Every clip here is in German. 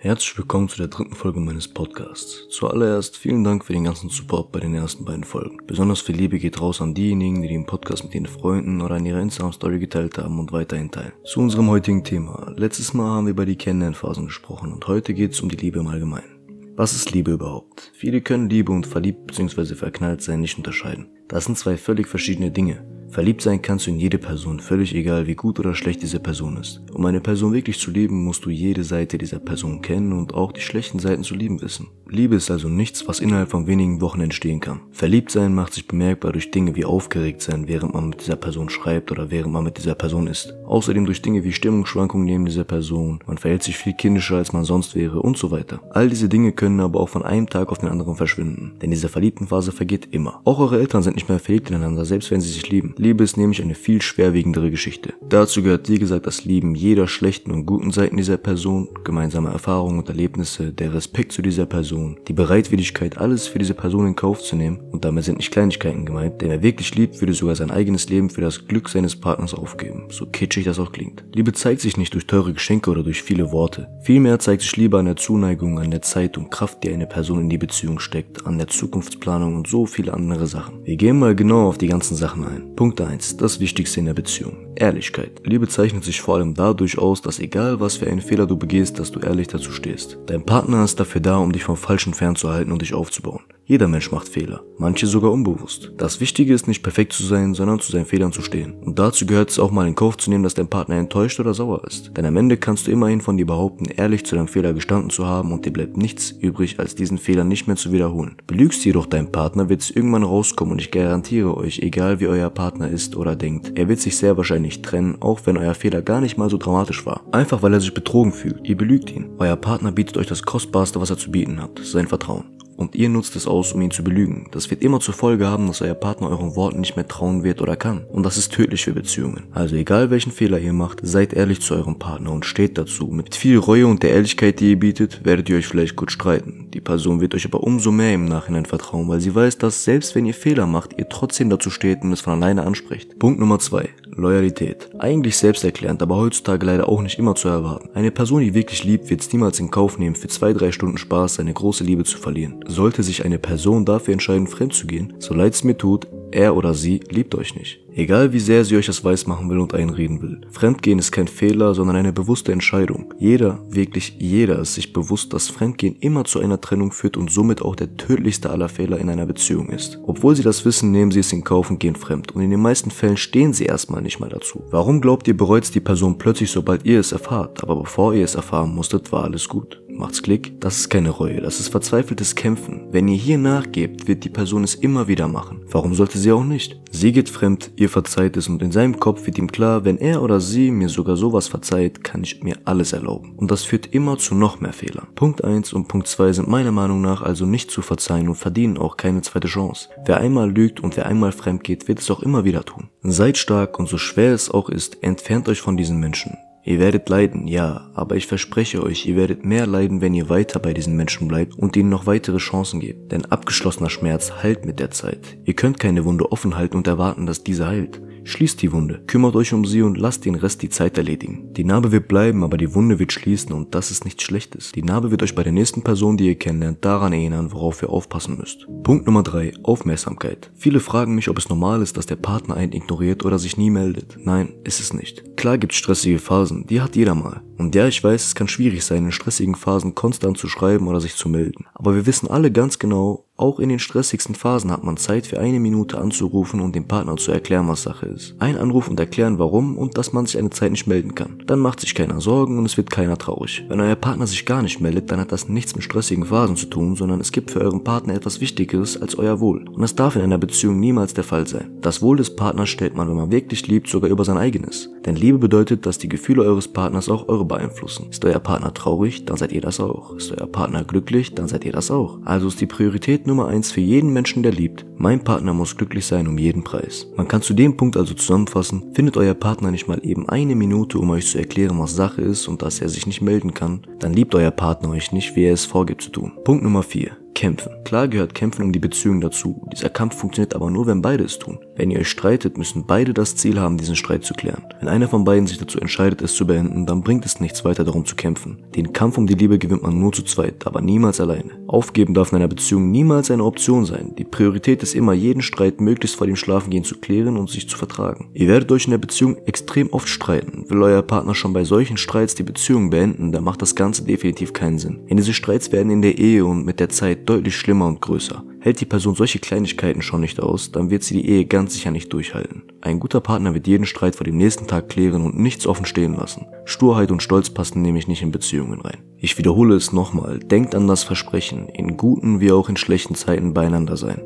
Herzlich willkommen zu der dritten Folge meines Podcasts. Zuallererst vielen Dank für den ganzen Support bei den ersten beiden Folgen. Besonders viel Liebe geht raus an diejenigen, die den Podcast mit ihren Freunden oder in ihrer Instagram-Story geteilt haben und weiterhin teilen. Zu unserem heutigen Thema. Letztes Mal haben wir über die Kennenlernphasen gesprochen und heute geht es um die Liebe im Allgemeinen. Was ist Liebe überhaupt? Viele können Liebe und verliebt bzw. verknallt sein nicht unterscheiden. Das sind zwei völlig verschiedene Dinge. Verliebt sein kannst du in jede Person, völlig egal wie gut oder schlecht diese Person ist. Um eine Person wirklich zu lieben, musst du jede Seite dieser Person kennen und auch die schlechten Seiten zu lieben wissen. Liebe ist also nichts, was innerhalb von wenigen Wochen entstehen kann. Verliebt sein macht sich bemerkbar durch Dinge wie aufgeregt sein, während man mit dieser Person schreibt oder während man mit dieser Person ist. Außerdem durch Dinge wie Stimmungsschwankungen neben dieser Person, man verhält sich viel kindischer als man sonst wäre und so weiter. All diese Dinge können aber auch von einem Tag auf den anderen verschwinden, denn diese verliebten Phase vergeht immer. Auch eure Eltern sind nicht mehr verliebt ineinander, selbst wenn sie sich lieben. Liebe ist nämlich eine viel schwerwiegendere Geschichte. Dazu gehört wie gesagt das Lieben jeder schlechten und guten Seiten dieser Person, gemeinsame Erfahrungen und Erlebnisse, der Respekt zu dieser Person, die Bereitwilligkeit, alles für diese Person in Kauf zu nehmen und damit sind nicht Kleinigkeiten gemeint, denn wer wirklich liebt, würde sogar sein eigenes Leben für das Glück seines Partners aufgeben, so kitschig das auch klingt. Liebe zeigt sich nicht durch teure Geschenke oder durch viele Worte. Vielmehr zeigt sich Liebe an der Zuneigung, an der Zeit und Kraft, die eine Person in die Beziehung steckt, an der Zukunftsplanung und so viele andere Sachen. Wir gehen mal genau auf die ganzen Sachen ein. Punkt 1 das Wichtigste in der Beziehung. Ehrlichkeit. Liebe zeichnet sich vor allem dadurch aus, dass egal was für einen Fehler du begehst, dass du ehrlich dazu stehst. Dein Partner ist dafür da, um dich vom Falschen fernzuhalten und dich aufzubauen. Jeder Mensch macht Fehler, manche sogar unbewusst. Das Wichtige ist nicht perfekt zu sein, sondern zu seinen Fehlern zu stehen. Und dazu gehört es auch mal in Kauf zu nehmen, dass dein Partner enttäuscht oder sauer ist. Denn am Ende kannst du immerhin von dir behaupten, ehrlich zu deinem Fehler gestanden zu haben und dir bleibt nichts übrig, als diesen Fehler nicht mehr zu wiederholen. Belügst jedoch deinen Partner, wird es irgendwann rauskommen und ich garantiere euch, egal wie euer Partner ist oder denkt, er wird sich sehr wahrscheinlich trennen, auch wenn euer Fehler gar nicht mal so dramatisch war. Einfach weil er sich betrogen fühlt. Ihr belügt ihn. Euer Partner bietet euch das Kostbarste, was er zu bieten hat, sein Vertrauen und ihr nutzt es aus, um ihn zu belügen. Das wird immer zur Folge haben, dass euer Partner euren Worten nicht mehr trauen wird oder kann. Und das ist tödlich für Beziehungen. Also egal welchen Fehler ihr macht, seid ehrlich zu eurem Partner und steht dazu. Mit viel Reue und der Ehrlichkeit, die ihr bietet, werdet ihr euch vielleicht gut streiten. Die Person wird euch aber umso mehr im Nachhinein vertrauen, weil sie weiß, dass selbst wenn ihr Fehler macht, ihr trotzdem dazu steht und es von alleine anspricht. Punkt Nummer zwei: Loyalität. Eigentlich selbsterklärend, aber heutzutage leider auch nicht immer zu erwarten. Eine Person, die wirklich liebt, wird es niemals in Kauf nehmen, für zwei, drei Stunden Spaß seine große Liebe zu verlieren. Sollte sich eine Person dafür entscheiden, fremd zu gehen, so leid es mir tut, er oder sie liebt euch nicht. Egal wie sehr sie euch das weiß machen will und einreden will. Fremdgehen ist kein Fehler, sondern eine bewusste Entscheidung. Jeder, wirklich jeder ist sich bewusst, dass Fremdgehen immer zu einer Trennung führt und somit auch der tödlichste aller Fehler in einer Beziehung ist. Obwohl sie das wissen, nehmen sie es in Kauf und gehen fremd. Und in den meisten Fällen stehen sie erstmal nicht mal dazu. Warum glaubt ihr, bereut die Person plötzlich, sobald ihr es erfahrt? Aber bevor ihr es erfahren musstet, war alles gut macht's Klick. Das ist keine Reue, das ist verzweifeltes Kämpfen. Wenn ihr hier nachgebt, wird die Person es immer wieder machen. Warum sollte sie auch nicht? Sie geht fremd, ihr verzeiht es und in seinem Kopf wird ihm klar, wenn er oder sie mir sogar sowas verzeiht, kann ich mir alles erlauben. Und das führt immer zu noch mehr Fehlern. Punkt 1 und Punkt 2 sind meiner Meinung nach also nicht zu verzeihen und verdienen auch keine zweite Chance. Wer einmal lügt und wer einmal fremd geht, wird es auch immer wieder tun. Seid stark und so schwer es auch ist, entfernt euch von diesen Menschen. Ihr werdet leiden, ja, aber ich verspreche euch, ihr werdet mehr leiden, wenn ihr weiter bei diesen Menschen bleibt und ihnen noch weitere Chancen gebt. Denn abgeschlossener Schmerz heilt mit der Zeit. Ihr könnt keine Wunde offen halten und erwarten, dass diese heilt. Schließt die Wunde, kümmert euch um sie und lasst den Rest die Zeit erledigen. Die Narbe wird bleiben, aber die Wunde wird schließen und das ist nichts Schlechtes. Die Narbe wird euch bei der nächsten Person, die ihr kennenlernt, daran erinnern, worauf ihr aufpassen müsst. Punkt Nummer 3. Aufmerksamkeit. Viele fragen mich, ob es normal ist, dass der Partner einen ignoriert oder sich nie meldet. Nein, ist es nicht. Klar gibt es stressige Phasen, die hat jeder mal. Und ja, ich weiß, es kann schwierig sein, in stressigen Phasen konstant zu schreiben oder sich zu melden. Aber wir wissen alle ganz genau, auch in den stressigsten Phasen hat man Zeit für eine Minute anzurufen und dem Partner zu erklären, was Sache ist. Ein Anruf und erklären, warum und dass man sich eine Zeit nicht melden kann. Dann macht sich keiner Sorgen und es wird keiner traurig. Wenn euer Partner sich gar nicht meldet, dann hat das nichts mit stressigen Phasen zu tun, sondern es gibt für euren Partner etwas Wichtigeres als euer Wohl. Und das darf in einer Beziehung niemals der Fall sein. Das Wohl des Partners stellt man, wenn man wirklich liebt, sogar über sein eigenes. Denn Liebe bedeutet, dass die Gefühle eures Partners auch eure beeinflussen. Ist euer Partner traurig, dann seid ihr das auch. Ist euer Partner glücklich, dann seid ihr das auch. Also ist die Priorität Nummer eins für jeden Menschen, der liebt. Mein Partner muss glücklich sein um jeden Preis. Man kann zu dem Punkt also zusammenfassen, findet euer Partner nicht mal eben eine Minute, um euch zu erklären, was Sache ist und dass er sich nicht melden kann, dann liebt euer Partner euch nicht, wie er es vorgibt zu tun. Punkt Nummer 4. Kämpfen. Klar gehört Kämpfen um die Beziehung dazu. Dieser Kampf funktioniert aber nur, wenn beide es tun. Wenn ihr euch streitet, müssen beide das Ziel haben, diesen Streit zu klären. Wenn einer von beiden sich dazu entscheidet, es zu beenden, dann bringt es nichts weiter darum zu kämpfen. Den Kampf um die Liebe gewinnt man nur zu zweit, aber niemals alleine. Aufgeben darf in einer Beziehung niemals eine Option sein. Die Priorität ist immer, jeden Streit möglichst vor dem Schlafengehen zu klären und sich zu vertragen. Ihr werdet euch in der Beziehung extrem oft streiten. Will euer Partner schon bei solchen Streits die Beziehung beenden, dann macht das Ganze definitiv keinen Sinn. Denn diese Streits werden in der Ehe und mit der Zeit deutlich schlimmer und größer. Hält die Person solche Kleinigkeiten schon nicht aus, dann wird sie die Ehe ganz sicher nicht durchhalten. Ein guter Partner wird jeden Streit vor dem nächsten Tag klären und nichts offen stehen lassen. Sturheit und Stolz passen nämlich nicht in Beziehungen rein. Ich wiederhole es nochmal, denkt an das Versprechen, in guten wie auch in schlechten Zeiten beieinander sein.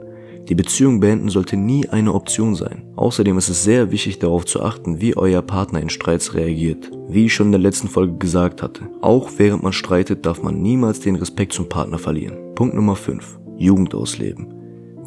Die Beziehung beenden sollte nie eine Option sein. Außerdem ist es sehr wichtig darauf zu achten, wie euer Partner in Streits reagiert. Wie ich schon in der letzten Folge gesagt hatte, auch während man streitet, darf man niemals den Respekt zum Partner verlieren. Punkt Nummer 5. Jugend ausleben.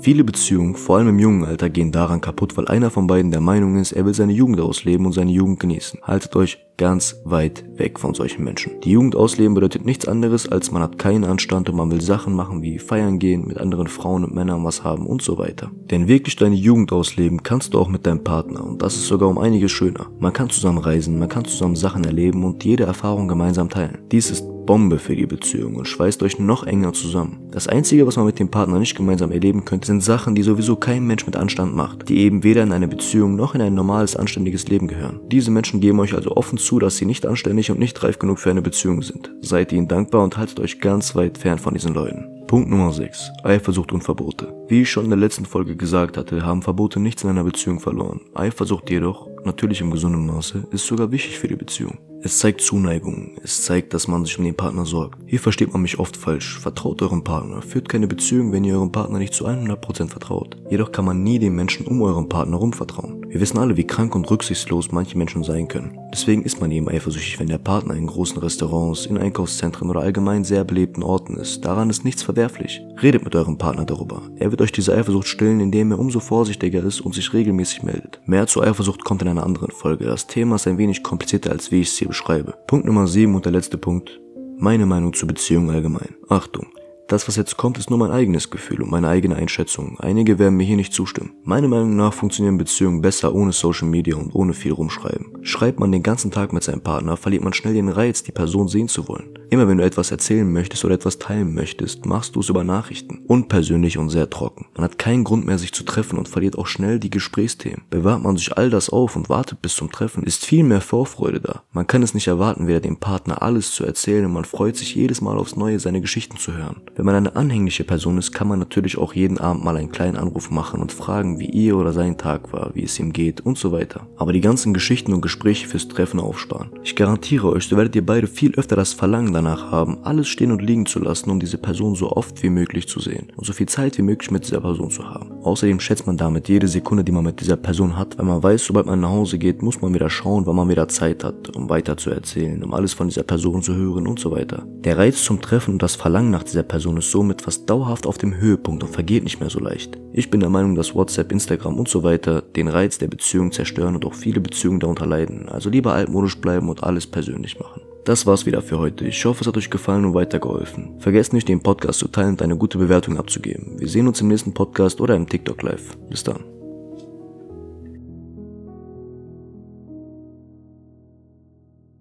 Viele Beziehungen, vor allem im jungen Alter, gehen daran kaputt, weil einer von beiden der Meinung ist, er will seine Jugend ausleben und seine Jugend genießen. Haltet euch ganz weit weg von solchen Menschen. Die Jugend ausleben bedeutet nichts anderes, als man hat keinen Anstand und man will Sachen machen wie feiern gehen, mit anderen Frauen und Männern was haben und so weiter. Denn wirklich deine Jugend ausleben kannst du auch mit deinem Partner und das ist sogar um einiges schöner. Man kann zusammen reisen, man kann zusammen Sachen erleben und jede Erfahrung gemeinsam teilen. Dies ist Bombe für die Beziehung und schweißt euch noch enger zusammen. Das Einzige, was man mit dem Partner nicht gemeinsam erleben könnte, sind Sachen, die sowieso kein Mensch mit Anstand macht, die eben weder in eine Beziehung noch in ein normales, anständiges Leben gehören. Diese Menschen geben euch also offen zu, dass sie nicht anständig und nicht reif genug für eine Beziehung sind. Seid ihnen dankbar und haltet euch ganz weit fern von diesen Leuten. Punkt Nummer 6. Eifersucht und Verbote. Wie ich schon in der letzten Folge gesagt hatte, haben Verbote nichts in einer Beziehung verloren. Eifersucht jedoch, natürlich im gesunden Maße, ist sogar wichtig für die Beziehung. Es zeigt Zuneigung, es zeigt, dass man sich um den Partner sorgt. Hier versteht man mich oft falsch. Vertraut eurem Partner. Führt keine Beziehung, wenn ihr eurem Partner nicht zu 100% vertraut. Jedoch kann man nie den Menschen um euren Partner rum vertrauen. Wir wissen alle, wie krank und rücksichtslos manche Menschen sein können. Deswegen ist man eben eifersüchtig, wenn der Partner in großen Restaurants, in Einkaufszentren oder allgemein sehr belebten Orten ist. Daran ist nichts verwerflich. Redet mit eurem Partner darüber. Er wird euch diese Eifersucht stillen, indem er umso vorsichtiger ist und sich regelmäßig meldet. Mehr zur Eifersucht kommt in einer anderen Folge. Das Thema ist ein wenig komplizierter, als wie ich es hier beschreibe. Punkt Nummer 7 und der letzte Punkt. Meine Meinung zur Beziehung allgemein. Achtung. Das, was jetzt kommt, ist nur mein eigenes Gefühl und meine eigene Einschätzung. Einige werden mir hier nicht zustimmen. Meiner Meinung nach funktionieren Beziehungen besser ohne Social Media und ohne viel rumschreiben. Schreibt man den ganzen Tag mit seinem Partner, verliert man schnell den Reiz, die Person sehen zu wollen. Immer wenn du etwas erzählen möchtest oder etwas teilen möchtest, machst du es über Nachrichten. Unpersönlich und sehr trocken. Man hat keinen Grund mehr, sich zu treffen und verliert auch schnell die Gesprächsthemen. Bewahrt man sich all das auf und wartet bis zum Treffen, ist viel mehr Vorfreude da. Man kann es nicht erwarten, wieder dem Partner alles zu erzählen und man freut sich jedes Mal aufs Neue, seine Geschichten zu hören. Wenn man eine anhängliche Person ist, kann man natürlich auch jeden Abend mal einen kleinen Anruf machen und fragen, wie ihr oder sein Tag war, wie es ihm geht und so weiter. Aber die ganzen Geschichten und Gespräche fürs Treffen aufsparen. Ich garantiere euch, so werdet ihr beide viel öfter das Verlangen danach haben, alles stehen und liegen zu lassen, um diese Person so oft wie möglich zu sehen und so viel Zeit wie möglich mit dieser Person zu haben. Außerdem schätzt man damit jede Sekunde, die man mit dieser Person hat, weil man weiß, sobald man nach Hause geht, muss man wieder schauen, wann man wieder Zeit hat, um weiter zu erzählen, um alles von dieser Person zu hören und so weiter. Der Reiz zum Treffen und das Verlangen nach dieser Person ist somit fast dauerhaft auf dem Höhepunkt und vergeht nicht mehr so leicht. Ich bin der Meinung, dass WhatsApp, Instagram und so weiter den Reiz der Beziehung zerstören und auch viele Beziehungen darunter leiden. Also lieber altmodisch bleiben und alles persönlich machen. Das war's wieder für heute. Ich hoffe, es hat euch gefallen und weitergeholfen. Vergesst nicht, den Podcast zu teilen und eine gute Bewertung abzugeben. Wir sehen uns im nächsten Podcast oder im TikTok Live. Bis dann.